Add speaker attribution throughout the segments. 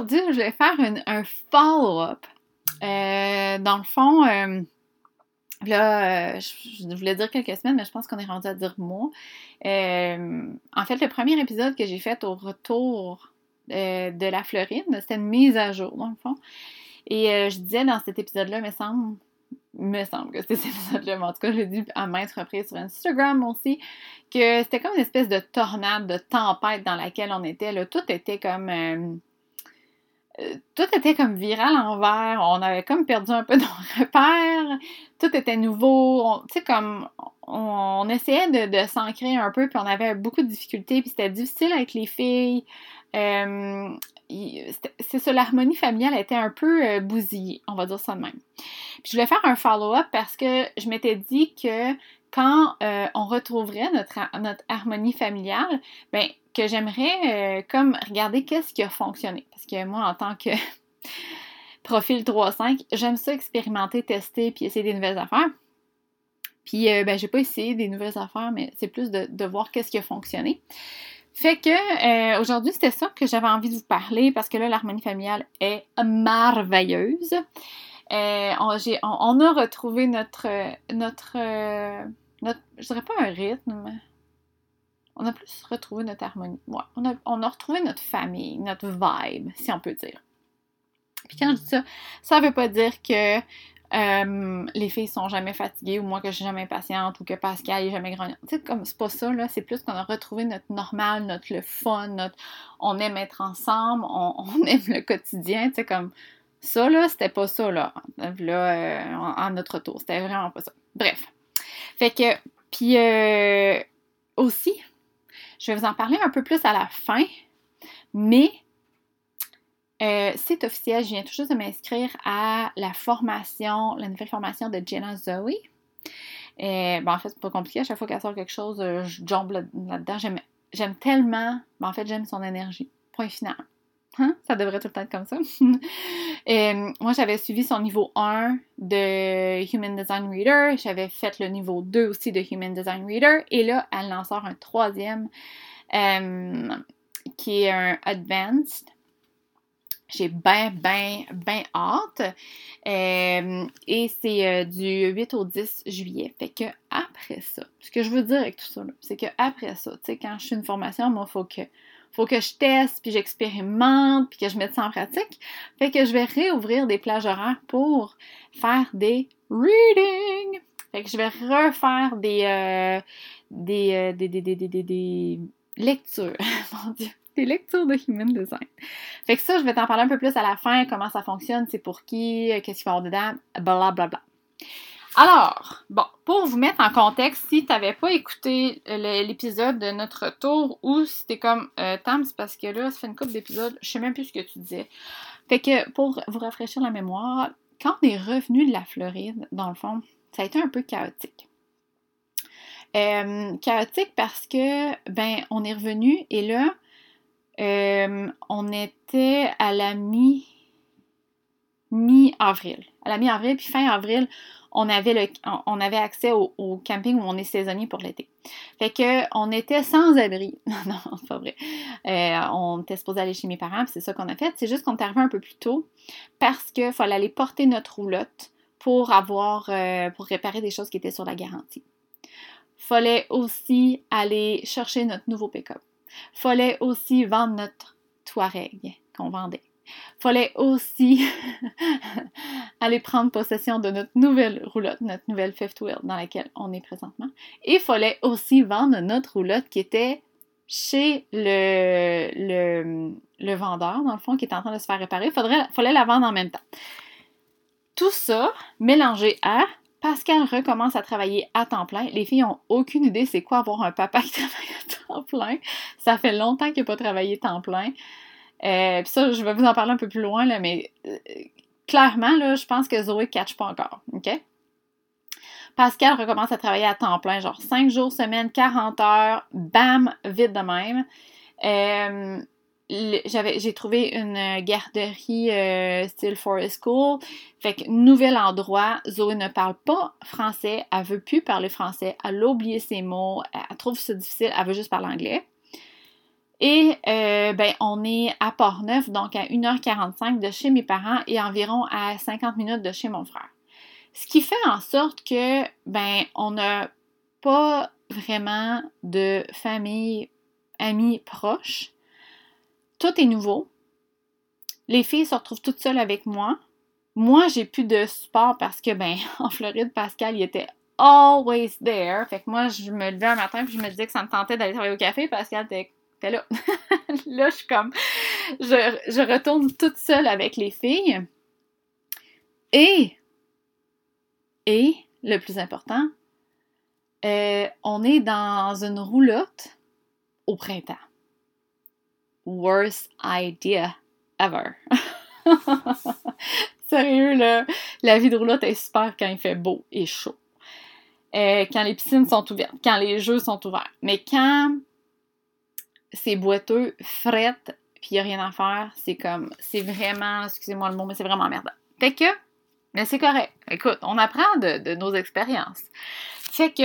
Speaker 1: aujourd'hui, je vais faire un follow-up. Euh, dans le fond, euh, là, euh, je, voulais dire quelques semaines, mais je pense qu'on est rendu à dire mois. en fait, le premier épisode que j'ai fait au retour de la Floride, c'était une mise à jour, dans le fond. Et je disais dans cet épisode-là, me semble, me semble que c'était cet épisode-là, mais en tout cas, je l'ai dit à maintes reprises sur Instagram aussi, que c'était comme une espèce de tornade, de tempête dans laquelle on était. Là. Tout était comme tout était comme viral à l'envers. On avait comme perdu un peu nos repères. Tout était nouveau. Tu sais, comme on, essayait de, s'ancrer un peu, puis on avait beaucoup de difficultés, puis c'était difficile avec les filles. Euh, c'est ça, l'harmonie familiale était un peu euh, bousillée, on va dire ça de même. Puis je voulais faire un follow-up parce que je m'étais dit que quand on retrouverait notre, notre harmonie familiale, ben que j'aimerais euh, comme regarder qu'est-ce qui a fonctionné. Parce que moi, en tant que profil 3-5, j'aime ça expérimenter, tester, puis essayer des nouvelles affaires. Puis, euh, ben, j'ai pas essayé des nouvelles affaires, mais c'est plus de, voir qu'est-ce qui a fonctionné. Fait que euh, aujourd'hui, c'était ça que j'avais envie de vous parler parce que là, l'harmonie familiale est merveilleuse. on, a retrouvé notre, notre, notre, je dirais pas un rythme, on a plus retrouvé notre harmonie. on, a, retrouvé notre famille, notre vibe, si on peut dire. Puis quand je dis ça, ça veut pas dire que euh, les filles sont jamais fatiguées ou moi que je suis jamais patiente ou que Pascal est jamais grand. Tu sais, comme c'est pas ça, là. C'est plus qu'on a retrouvé notre normal, notre le fun, notre on aime être ensemble, on, aime le quotidien. Tu comme ça, là, c'était pas ça, là, là euh, en, notre tour. C'était vraiment pas ça. Bref. Fait que, puis euh, aussi, je vais vous en parler un peu plus à la fin, mais euh, c'est officiel, je viens tout juste de m'inscrire à la formation, la nouvelle formation de Jenna Zoe. Euh, en fait, c'est pas compliqué. À chaque fois qu'elle sort quelque chose, euh, je jump là-dedans. j'aime tellement, ben, en fait, j'aime son énergie. Point final. Hein? Ça devrait tout le temps être comme ça. moi, j'avais suivi son niveau 1 de Human Design Reader. J'avais fait le niveau 2 aussi de Human Design Reader. Et là, elle en sort un troisième euh, qui est un Advanced. J'ai bien, bien, bien hâte. Euh, et c'est euh, du 8 au 10 juillet. Fait que après ça, ce que je veux dire avec tout ça, c'est que après ça, tu sais, quand je suis une formation, moi, il faut que faut que je teste, puis j'expérimente, puis que je mette ça en pratique. Fait que je vais réouvrir des plages horaires pour faire des readings. Fait que je vais refaire des, euh, euh, des, des, des, des, des, lectures. Mon Dieu des lectures de Human Design. Fait que ça, je vais t'en parler un peu plus à la fin, comment ça fonctionne, c'est pour qui, qu'est-ce qu'il va y avoir dedans, blablabla. Bla, bla. Alors, bon, pour vous mettre en contexte, si tu n'avais pas écouté l'épisode de notre tour ou si t'es comme euh, Tam, c'est parce que là, ça fait une couple d'épisodes, je sais même plus ce que tu disais. Fait que pour vous rafraîchir la mémoire, quand on est revenu de la Floride, dans le fond, ça a été un peu chaotique. Euh, chaotique parce que, ben, on est revenu et là, euh, on était à la mi mi-avril. À la mi-avril, puis fin avril, on avait, accès au, camping où on est saisonnier pour l'été. Fait que on était sans abri. non, c'est pas vrai. Euh, on était supposé aller chez mes parents, c'est ça qu'on a fait. C'est juste qu'on est arrivé un peu plus tôt parce qu'il fallait aller porter notre roulotte pour avoir euh, pour réparer des choses qui étaient sur la garantie. Fallait aussi aller chercher notre nouveau pick-up. Fallait aussi vendre notre Touareg qu'on vendait fallait aussi aller prendre possession de notre nouvelle roulotte, notre nouvelle fifth wheel dans laquelle on est présentement. Et fallait aussi vendre notre roulotte qui était chez le, le, le, vendeur, dans le fond, qui était en train de se faire réparer. Il fallait la vendre en même temps. Tout ça mélangé à Pascal recommence à travailler à temps plein. Les filles ont aucune idée c'est quoi avoir un papa qui travaille à temps plein. Ça fait longtemps qu'il n'a pas travaillé temps plein. Euh, puis ça, je vais vous en parler un peu plus loin, là, mais euh, clairement, là, je pense que Zoé ne catch pas encore. OK? Pascal recommence à travailler à temps plein, genre 5 jours semaine, 40 heures, bam, vite de même. Euh, j'ai trouvé une garderie style Forest School. Fait que nouvel endroit, Zoé ne parle pas français, elle veut plus parler français, elle a oublié ses mots, elle trouve ça difficile, elle veut juste parler anglais Et euh, ben, on est à Port-Neuf, donc à 1h45 de chez mes parents et environ à 50 minutes de chez mon frère. Ce qui fait en sorte que, ben, on n'a pas vraiment de famille, amis proches. Tout est nouveau. Les filles se retrouvent toutes seules avec moi. Moi, j'ai plus de support parce que, ben, en Floride, Pascal, il était always there. Fait que moi, je me levais un matin puis je me disais que ça me tentait d'aller travailler au café. Pascal était là. là, je suis comme. Je, retourne toute seule avec les filles. Et. Et, le plus important, euh, on est dans une roulotte au printemps. Worst idea ever. Sérieux, là, la vie de roulotte est super quand il fait beau et chaud. Euh, quand les piscines sont ouvertes, quand les jeux sont ouverts. Mais quand c'est boiteux, frette, puis il a rien à faire, c'est comme, c'est vraiment, excusez-moi le mot, mais c'est vraiment merde. Fait que, mais c'est correct. Écoute, on apprend de, nos expériences. Fait que,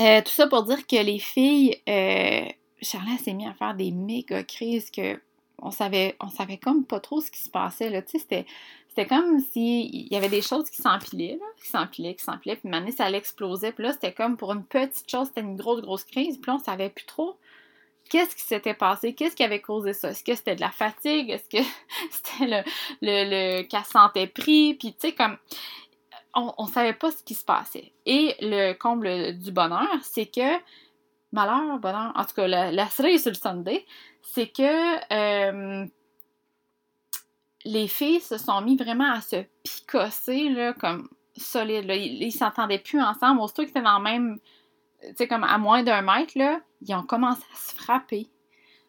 Speaker 1: euh, tout ça pour dire que les filles, euh, Charlotte s'est mis à faire des méga crises que on savait, on savait comme pas trop ce qui se passait. Là. Tu sais, c'était, c'était comme s'il y avait des choses qui s'empilaient, là, qui s'empilaient, qui s'empilaient, puis maintenant ça allait exploser. Puis là, c'était comme pour une petite chose, c'était une grosse, grosse crise. Puis là, on savait plus trop qu'est-ce qui s'était passé, qu'est-ce qui avait causé ça? Est-ce que c'était de la fatigue? Est-ce que c'était le, le, le qu'elle sentait pris? Puis, tu sais, comme, on, on savait pas ce qui se passait. Et le comble du bonheur, c'est que, malheur, bonheur, en tout cas, la, la cerise sur le Sunday, c'est que euh, les filles se sont mis vraiment à se picosser, là, comme solide. Ils, ils s'entendaient plus ensemble. Aussitôt qu'ils étaient dans le même tu sais, comme à moins d'un mètre, là, ils ont commencé à se frapper,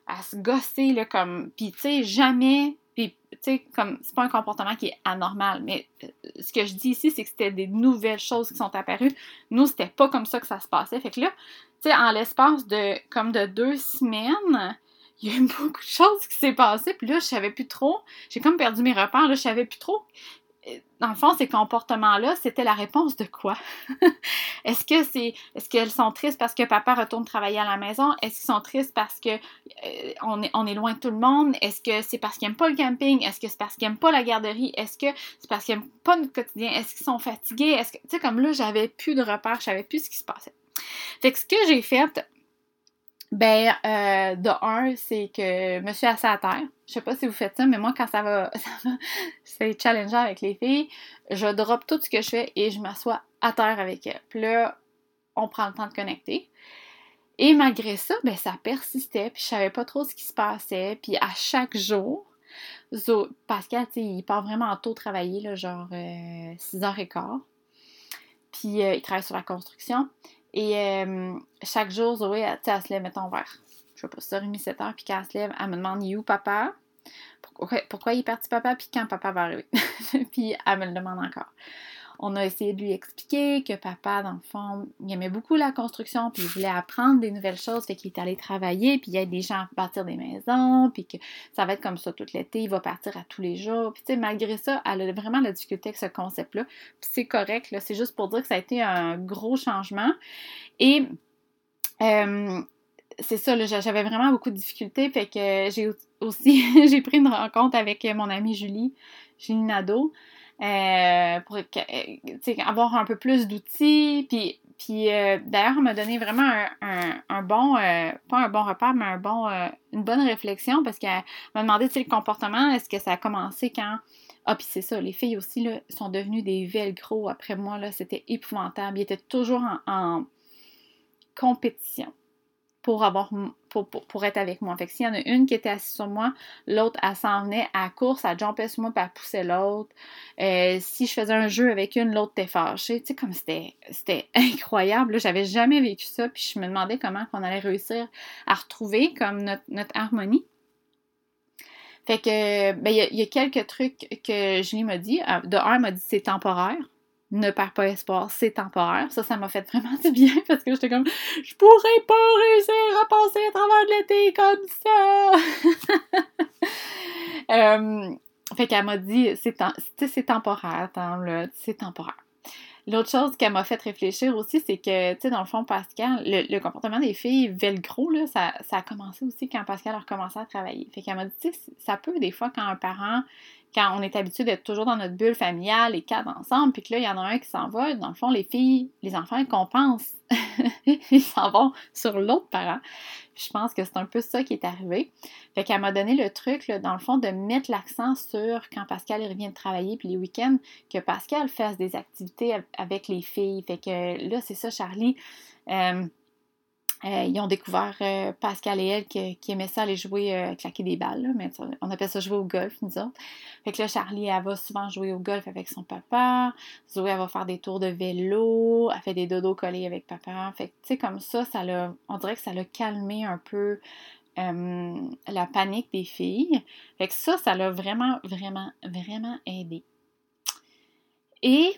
Speaker 1: à se gosser, là, comme, puis tu sais, jamais, puis tu sais, comme, c'est pas un comportement qui est anormal, mais euh, ce que je dis ici, c'est que c'était des nouvelles choses qui sont apparues. Nous, c'était pas comme ça que ça se passait. Fait que là, tu sais, en l'espace de, comme de deux semaines, il y a eu beaucoup de choses qui s'est passé, puis là, je savais plus trop, j'ai comme perdu mes repères, là, je savais plus trop dans le fond, ces comportements-là, c'était la réponse de quoi? est-ce que c'est est-ce qu'elles sont tristes parce que papa retourne travailler à la maison? Est-ce qu'ils sont tristes parce que euh, on, est, on est loin de tout le monde? Est-ce que c'est parce qu'ils n'aiment pas le camping? Est-ce que c'est parce qu'ils n'aiment pas la garderie? Est-ce que c'est parce qu'ils n'aiment pas notre quotidien? Est-ce qu'ils sont fatigués? Est-ce que tu sais comme là, j'avais plus de repères, je savais plus ce qui se passait. Fait que ce que j'ai fait, ben, euh, de un, c'est que je me suis assise à terre. Je sais pas si vous faites ça, mais moi, quand ça va, c'est challengeant avec les filles, je drop tout ce que je fais et je m'assois à terre avec elles. Puis là, on prend le temps de connecter. Et malgré ça, ben, ça persistait, puis je savais pas trop ce qui se passait. Puis à chaque jour, Pascal, tu sais, il part vraiment tôt travailler, là, genre 6h15. Euh, puis euh, il travaille sur la construction. Et euh, chaque jour, Zoé, elle, elle se lève, mettons, vers, je sais pas, 6h30, 7h, puis quand elle se lève, elle me demande, il est où papa? Pourquoi, pourquoi il est parti papa, puis quand papa va arriver? puis elle me le demande encore. On a essayé de lui expliquer que papa, dans le fond, il aimait beaucoup la construction, puis il voulait apprendre des nouvelles choses, fait qu'il est allé travailler, puis il y a des gens à bâtir des maisons, puis que ça va être comme ça tout l'été, il va partir à tous les jours. Puis malgré ça, elle a vraiment la difficulté avec ce concept-là. Puis c'est correct, là, c'est juste pour dire que ça a été un gros changement. Et euh, c'est ça, j'avais vraiment beaucoup de difficultés, fait que j'ai aussi, j'ai pris une rencontre avec mon amie Julie, Julie Nadeau, euh, pour euh, avoir un peu plus d'outils. Puis, puis euh, m'a donné vraiment un, bon, pas un bon repère, mais un bon, une bonne réflexion parce qu'elle m'a demandé le comportement, est-ce que ça a commencé quand? Ah, puis c'est ça, les filles aussi là, sont devenues des velcro après moi, là, c'était épouvantable. Ils étaient toujours en compétition pour avoir pour, être avec moi. Fait que s'il y en a une qui était assise sur moi, l'autre, elle s'en venait à course, elle jumpait sur moi, puis elle poussait l'autre. Euh, si je faisais un jeu avec une, l'autre était fâchée. Tu sais, comme c'était, c'était incroyable. J'avais jamais vécu ça, puis je me demandais comment on allait réussir à retrouver comme notre, notre harmonie. Fait que, ben, il y, a quelques trucs que Julie m'a dit. Euh, de un, elle m'a dit c'est temporaire ne perds pas espoir, c'est temporaire. Ça, ça m'a fait vraiment du bien parce que j'étais comme, je pourrais pas réussir à passer à travers l'été comme ça. euh, fait qu'elle m'a dit, c'est temporaire, c'est temporaire. L'autre chose qu'elle m'a fait réfléchir aussi, c'est que, tu sais, dans le fond, Pascal, le, comportement des filles velcro, là, ça, ça, a commencé aussi quand Pascal a recommencé à travailler. Fait qu'elle m'a dit, tu sais, ça peut des fois quand un parent quand on est habitué d'être toujours dans notre bulle familiale, les quatre ensemble, puis que là, il y en a un qui s'en va, dans le fond, les filles, les enfants, ils compensent. ils s'en vont sur l'autre parent. Je pense que c'est un peu ça qui est arrivé. Fait qu'elle m'a donné le truc, dans le fond, de mettre l'accent sur quand Pascal revient de travailler, puis les week-ends, que Pascal fasse des activités avec les filles. Fait que là, c'est ça, Charlie. Euh, euh, ils ont découvert euh, Pascal et elle qui, aimaient ça aller jouer, euh, claquer des balles, mais on appelle ça jouer au golf, nous autres. Fait que là, Charlie, elle va souvent jouer au golf avec son papa. Zoé, elle va faire des tours de vélo. Elle fait des dodos collés avec papa. Fait que, tu sais, comme ça, ça l'a, on dirait que ça l'a calmé un peu la panique des filles. Fait que ça, ça l'a vraiment, vraiment, vraiment aidé. Et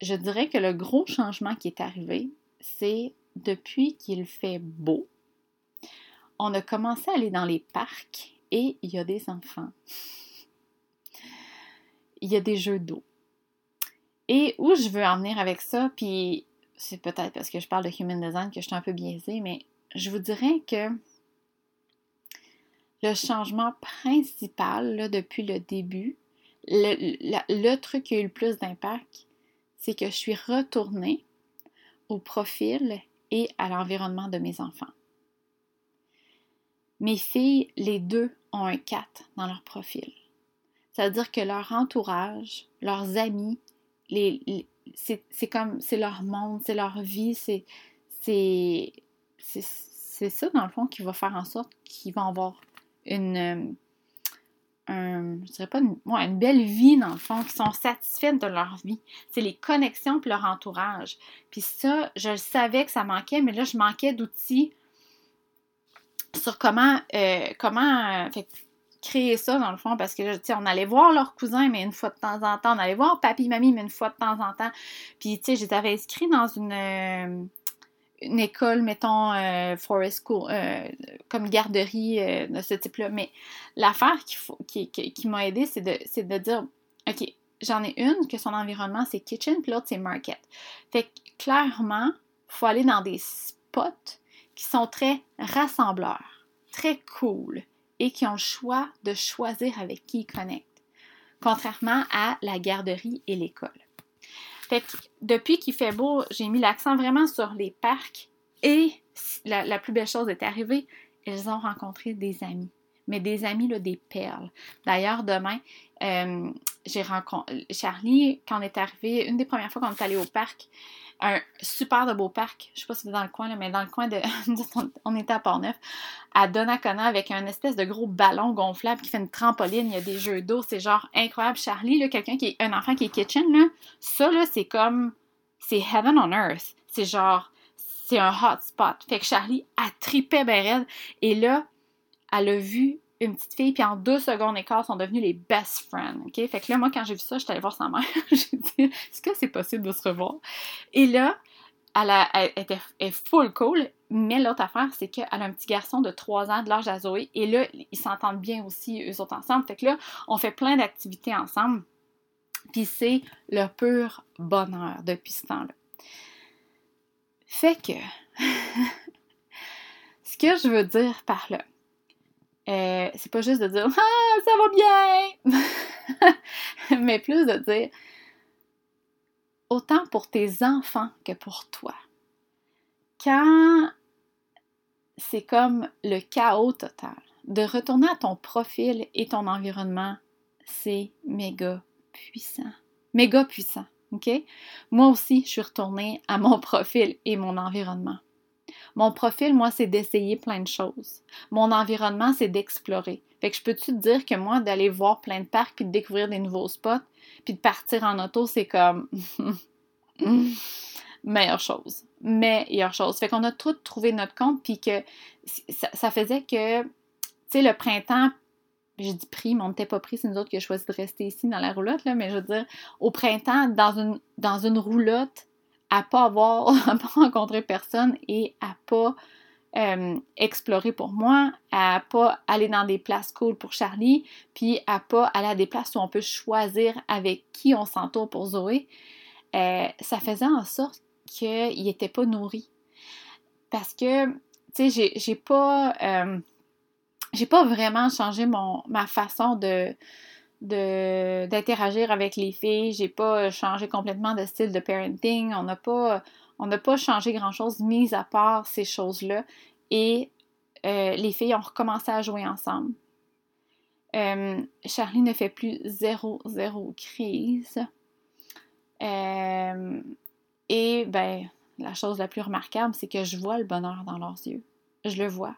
Speaker 1: je dirais que le gros changement qui est arrivé, c'est depuis qu'il fait beau, on a commencé à aller dans les parcs et il y a des enfants. Il y a des jeux d'eau. Et où je veux en venir avec ça, puis c'est peut-être parce que je parle de human design que je suis un peu biaisée, mais je vous dirais que le changement principal là, depuis le début, le, le truc qui a eu le plus d'impact, c'est que je suis retournée au profil et à l'environnement de mes enfants. Mes filles, les deux, ont un 4 dans leur profil. Ça veut dire que leur entourage, leurs amis, les, c'est comme, c'est leur monde, c'est leur vie, c'est c'est ça, dans le fond, qui va faire en sorte qu'ils vont avoir une, je dirais pas une, une, belle vie dans le fond, qui sont satisfaits de leur vie. C'est les connexions et leur entourage. Puis ça, je savais que ça manquait, mais là, je manquais d'outils sur comment, euh, comment euh, créer ça dans le fond, parce que, tu sais, on allait voir leurs cousins, mais une fois de temps en temps, on allait voir papy, mamie, mais une fois de temps en temps. Puis, tu sais, je les avais inscrits dans une... Euh, une école, mettons, euh, Forest School, euh, comme garderie euh, de ce type-là. Mais l'affaire qui, m'a aidé, c'est de, dire, OK, j'en ai une que son environnement, c'est kitchen, puis l'autre, c'est market. Fait que clairement, il faut aller dans des spots qui sont très rassembleurs, très cool, et qui ont le choix de choisir avec qui ils connectent, contrairement à la garderie et l'école. Fait depuis qu'il fait beau, j'ai mis l'accent vraiment sur les parcs et la, plus belle chose est arrivée, ils ont rencontré des amis. Mais des amis, là, des perles. D'ailleurs, demain, euh, j'ai rencontré Charlie, quand on est arrivé, une des premières fois qu'on est allé au parc, un super de beau parc. Je sais pas si c'est dans le coin, là, mais dans le coin de. on était à Port-Neuf, à Donnacona, avec un espèce de gros ballon gonflable qui fait une trampoline. Il y a des jeux d'eau. C'est genre incroyable. Charlie, là, quelqu'un qui est. Un enfant qui est kitchen, là, ça, là, c'est comme. C'est heaven on earth. C'est genre. C'est un hot spot. Fait que Charlie, a tripé ben Et là, elle a vu une petite fille, puis en deux secondes et sont devenus les best friends. OK? Fait que là, moi, quand j'ai vu ça, j'étais allée voir sa mère. j'ai dit, est-ce que c'est possible de se revoir? Et là, elle, était, est full cool, mais l'autre affaire, c'est qu'elle a un petit garçon de 3 ans de l'âge à Zoé, et là, ils s'entendent bien aussi, eux autres ensemble. Fait que là, on fait plein d'activités ensemble, puis c'est le pur bonheur depuis ce temps-là. Fait que, ce que je veux dire par là, euh, c'est pas juste de dire Ah, ça va bien! Mais plus de dire autant pour tes enfants que pour toi. Quand c'est comme le chaos total, de retourner à ton profil et ton environnement, c'est méga puissant. Méga puissant, OK? Moi aussi, je suis retournée à mon profil et mon environnement. Mon profil, moi, c'est d'essayer plein de choses. Mon environnement, c'est d'explorer. Fait que je peux-tu te dire que moi, d'aller voir plein de parcs puis de découvrir des nouveaux spots puis de partir en auto, c'est comme meilleure chose. Meilleure chose. Fait qu'on a tout trouvé notre compte puis que ça, faisait que, tu sais, le printemps, j'ai dit pris, mais on n'était pas pris, c'est nous autres qui avons choisi de rester ici dans la roulotte, là, mais je veux dire, au printemps, dans une, dans une roulotte, à pas avoir, à pas rencontrer personne et à pas euh, explorer pour moi, à pas aller dans des places cool pour Charlie, puis à pas aller à des places où on peut choisir avec qui on s'entoure pour Zoé. ça faisait en sorte qu'ils n'étaient pas nourris. Parce que, tu sais, j'ai pas j'ai pas vraiment changé mon, ma façon de d'interagir avec les filles. J'ai pas changé complètement de style de parenting. On n'a pas, on changé grand-chose, mis à part ces choses-là. Et euh, les filles ont recommencé à jouer ensemble. Euh, Charlie ne fait plus zéro, zéro crise. Euh, et ben, la chose la plus remarquable, c'est que je vois le bonheur dans leurs yeux. Je le vois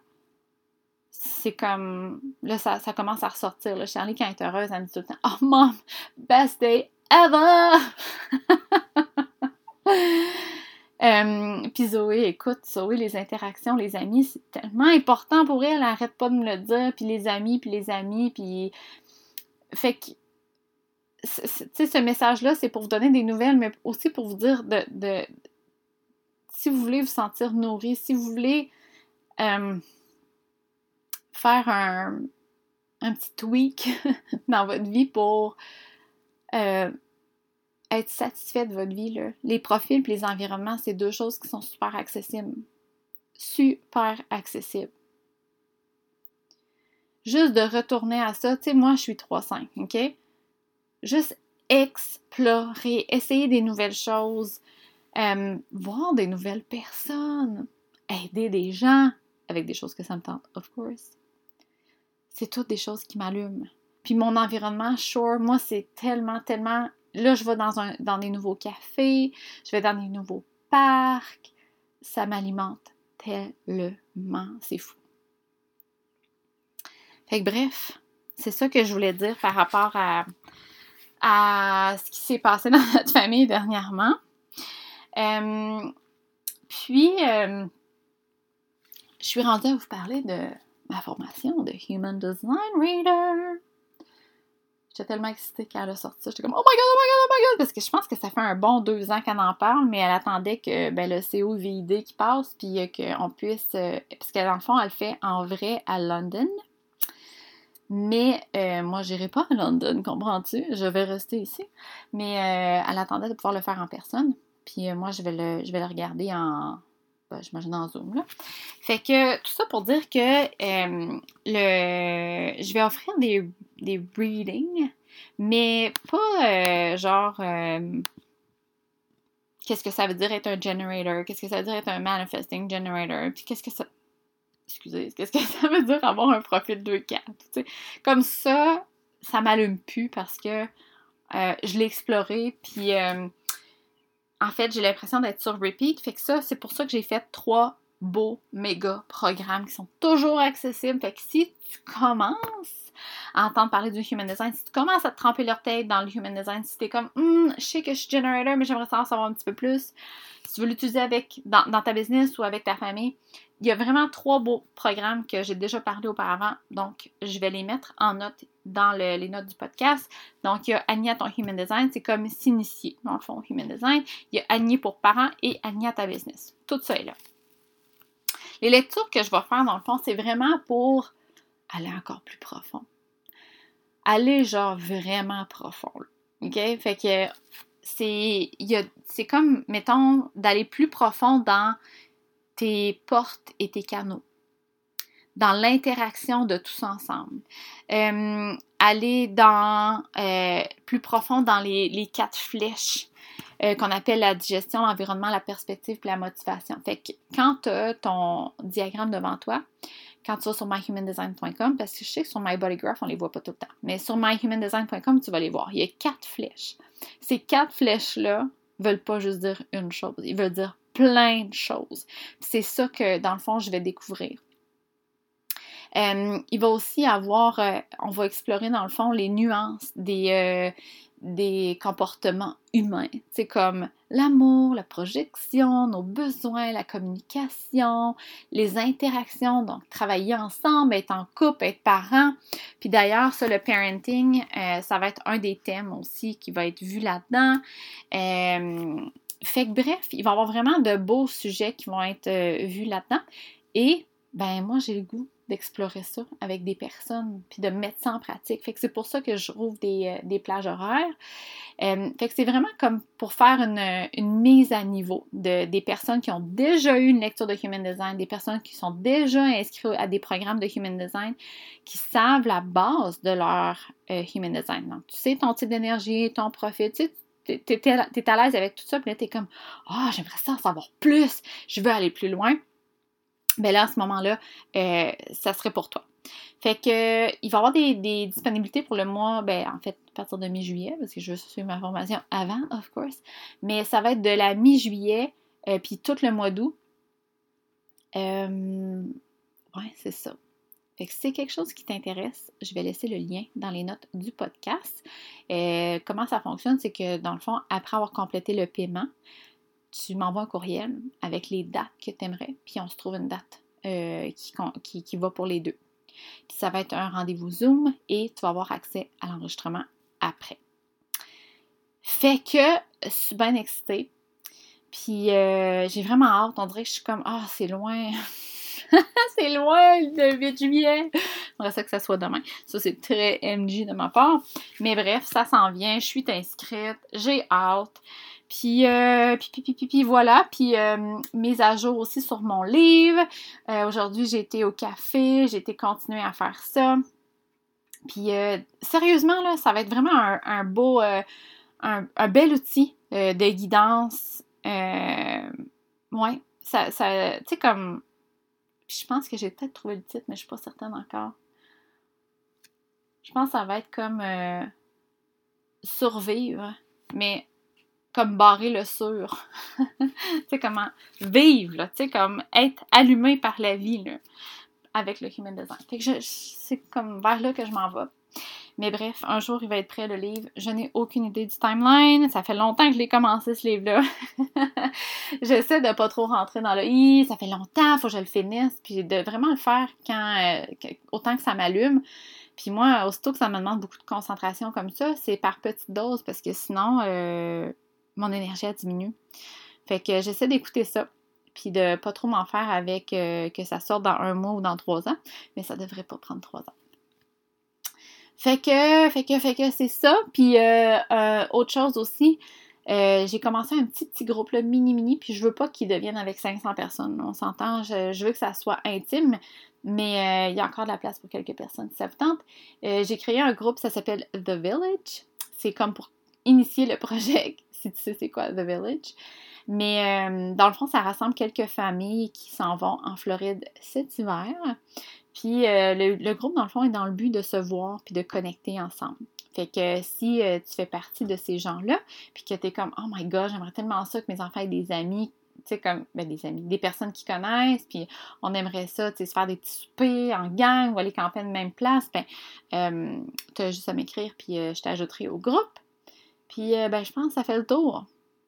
Speaker 1: c'est comme. Là, ça, commence à ressortir. Là. Charlie, quand elle est heureuse, elle me dit tout le temps Oh, mom, best day ever! euh, puis Zoé, écoute, Zoé, les interactions, les amis, c'est tellement important pour elle. Elle arrête pas de me le dire. Puis les amis, puis les amis, puis. Fait que. Tu sais, ce message-là, c'est pour vous donner des nouvelles, mais aussi pour vous dire de. de si vous voulez vous sentir nourri, si vous voulez. Euh, faire un, petit tweak dans votre vie pour euh, être satisfait de votre vie. Les profils et les environnements, c'est deux choses qui sont super accessibles. Super accessibles. Juste de retourner à ça, tu sais, moi je suis 3-5, ok? Juste explorer, essayer des nouvelles choses, euh, voir des nouvelles personnes, aider des gens avec des choses que ça me tente, of course c'est toutes des choses qui m'allument. Puis mon environnement, sure, moi, c'est tellement, tellement. Là, je vais dans, un, dans des nouveaux cafés, je vais dans des nouveaux parcs. Ça m'alimente tellement. C'est fou. Fait que bref, c'est ça que je voulais dire par rapport à, ce qui s'est passé dans notre famille dernièrement. Euh, puis, euh, je suis rendue à vous parler de ma formation de Human Design Reader. J'étais tellement excitée quand elle a sorti. J'étais comme Oh my god, oh my god, oh my god! Parce que je pense que ça fait un bon deux ans qu'elle en parle, mais elle attendait que ben, le COVID qui passe, puis euh, qu'on puisse. Euh, parce que dans le fond, elle le fait en vrai à London. Mais euh, moi, je n'irai pas à London, comprends-tu? Je vais rester ici. Mais elle attendait de pouvoir le faire en personne. Puis moi, je vais le, je vais le regarder en, ben, j'imagine en Zoom. Là. Fait que tout ça pour dire que euh, le, je vais offrir des, des readings, mais pas euh, genre euh, qu'est-ce que ça veut dire être un generator, qu'est-ce que ça veut dire être un manifesting generator, puis qu'est-ce que ça. Excusez, qu'est-ce que ça veut dire avoir un profil 2-4? Comme ça, ça m'allume plus parce que je l'ai exploré, puis en fait, j'ai l'impression d'être sur repeat. Fait que ça, c'est pour ça que j'ai fait trois beaux méga programmes qui sont toujours accessibles. Fait que si tu commences à entendre parler du human design, si tu commences à te tremper leur tête dans le human design, si tu es comme, hum, je sais que je suis generator, mais j'aimerais en savoir un petit peu plus, si tu veux l'utiliser avec, dans, ta business ou avec ta famille, il y a vraiment trois beaux programmes que j'ai déjà parlé auparavant, donc je vais les mettre en note dans les notes du podcast. Donc, il y a Annie à ton Human Design, c'est comme s'initier dans le fond Human Design. Il y a Annie pour parents et Annie à ta business. Tout ça est là. Les lectures que je vais faire dans le fond, c'est vraiment pour aller encore plus profond. Aller genre vraiment profond. OK? Fait que c'est, comme, mettons, d'aller plus profond dans tes portes et tes canaux, dans l'interaction de tous ensemble. Aller dans euh, plus profond dans les, quatre flèches euh, qu'on appelle la digestion, l'environnement, la perspective et la motivation. Fait que quand tu as ton diagramme devant toi, quand tu vas sur myhumandesign.com, parce que je sais que sur MyBodyGraph, on ne les voit pas tout le temps, mais sur myhumandesign.com, tu vas les voir. Il y a quatre flèches. Ces quatre flèches-là veulent pas juste dire une chose, ils veulent dire plein de choses. C'est ça que, dans le fond, je vais découvrir. Euh, il va aussi avoir, euh, on va explorer dans le fond les nuances des, euh, des comportements humains. C'est comme l'amour, la projection, nos besoins, la communication, les interactions, donc travailler ensemble, être en couple, être parent. Puis d'ailleurs, ça, le parenting, ça va être un des thèmes aussi qui va être vu là-dedans. fait que bref, il va y avoir vraiment de beaux sujets qui vont être vus là-dedans. Et ben moi, j'ai le goût d'explorer ça avec des personnes, puis de mettre ça en pratique. Fait que c'est pour ça que je rouvre des, des plages horaires. fait que c'est vraiment comme pour faire une, mise à niveau de, des personnes qui ont déjà eu une lecture de Human Design, des personnes qui sont déjà inscrites à des programmes de Human Design, qui savent la base de leur Human Design. Donc, tu sais ton type d'énergie, ton profil, tu sais, t'es à l'aise avec tout ça, puis là, t'es comme, ah, j'aimerais ça en savoir plus, je veux aller plus loin. Ben là, à ce moment-là, euh, ça serait pour toi. Fait que, il va y avoir des, disponibilités pour le mois, ben, en fait, à partir de mi-juillet, parce que je veux suivre ma formation avant, of course. Mais ça va être de la mi-juillet, euh, puis tout le mois d'août. Euh, ouais, c'est ça. Fait que si c'est quelque chose qui t'intéresse, je vais laisser le lien dans les notes du podcast. Comment ça fonctionne, c'est que dans le fond, après avoir complété le paiement, tu m'envoies un courriel avec les dates que tu aimerais, puis on se trouve une date euh, qui, qui, va pour les deux. Puis ça va être un rendez-vous Zoom et tu vas avoir accès à l'enregistrement après. Fait que je suis bien excitée. Puis euh, j'ai vraiment hâte. On dirait que je suis comme Ah, c'est loin. c'est loin le 8 juillet. J'aimerais ça que ça soit demain. Ça, c'est très MG de ma part. Mais bref, ça s'en vient. Je suis inscrite. J'ai hâte. Puis, euh, puis, voilà. Puis, euh, mise à jour aussi sur mon livre. Euh, aujourd'hui, j'ai été au café. J'ai été continuer à faire ça. Puis, sérieusement, là, ça va être vraiment un, beau, un, un, bel outil de guidance. ouais, ça, ça tu sais, comme je pense que j'ai peut-être trouvé le titre, mais je suis pas certaine encore. Je pense que ça va être comme euh, survivre, mais comme barrer le sur. tu sais, comment vivre, tu sais, comme être allumé par la vie, là, avec le human design. Fait que c'est comme vers là que je m'en vais. Mais bref, un jour, il va être prêt, le livre. Je n'ai aucune idée du timeline. Ça fait longtemps que je l'ai commencé, ce livre-là. J'essaie de pas trop rentrer dans le i. Ça fait longtemps, faut que je le finisse. Puis de vraiment le faire quand, euh, autant que ça m'allume. Puis moi, aussitôt que ça me demande beaucoup de concentration comme ça, c'est par petite dose parce que sinon, euh, mon énergie a diminué. Fait que j'essaie d'écouter ça puis de pas trop m'en faire avec euh, que ça sorte dans un mois ou dans trois ans, mais ça devrait pas prendre trois ans. Fait que, fait que, fait que c'est ça. Puis euh, euh, autre chose aussi, j'ai commencé un petit petit groupe là, mini mini, puis je veux pas qu'il devienne avec 500 personnes. On s'entend, je, veux que ça soit intime, mais il y a encore de la place pour quelques personnes si ça vous tente. j'ai créé un groupe, ça s'appelle The Village. C'est comme pour initier le projet, tu sais c'est quoi The Village. Mais dans le fond, ça rassemble quelques familles qui s'en vont en Floride cet hiver. Puis euh, le, groupe, dans le fond, est dans le but de se voir puis de connecter ensemble. Fait que si euh, tu fais partie de ces gens-là, puis que tu es comme Oh my god, j'aimerais tellement ça que mes enfants aient des amis, tu sais, comme ben, des amis, des personnes qui connaissent, puis on aimerait ça, tu sais, se faire des petits soupers en gang ou aller camper à la même place, ben, euh, tu as juste à m'écrire, puis je t'ajouterai au groupe. Puis, ben, je pense que ça fait le tour.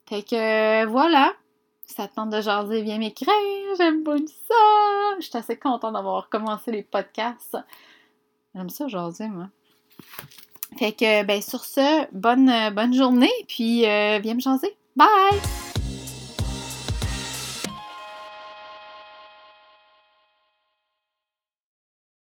Speaker 1: Fait que voilà, ça te tente de jaser, viens m'écrire, j'aime pas ça. Je suis assez contente d'avoir commencé les podcasts. J'aime ça jaser, moi. Fait que, ben, sur ce, bonne, bonne journée, puis euh, viens me jaser. Bye!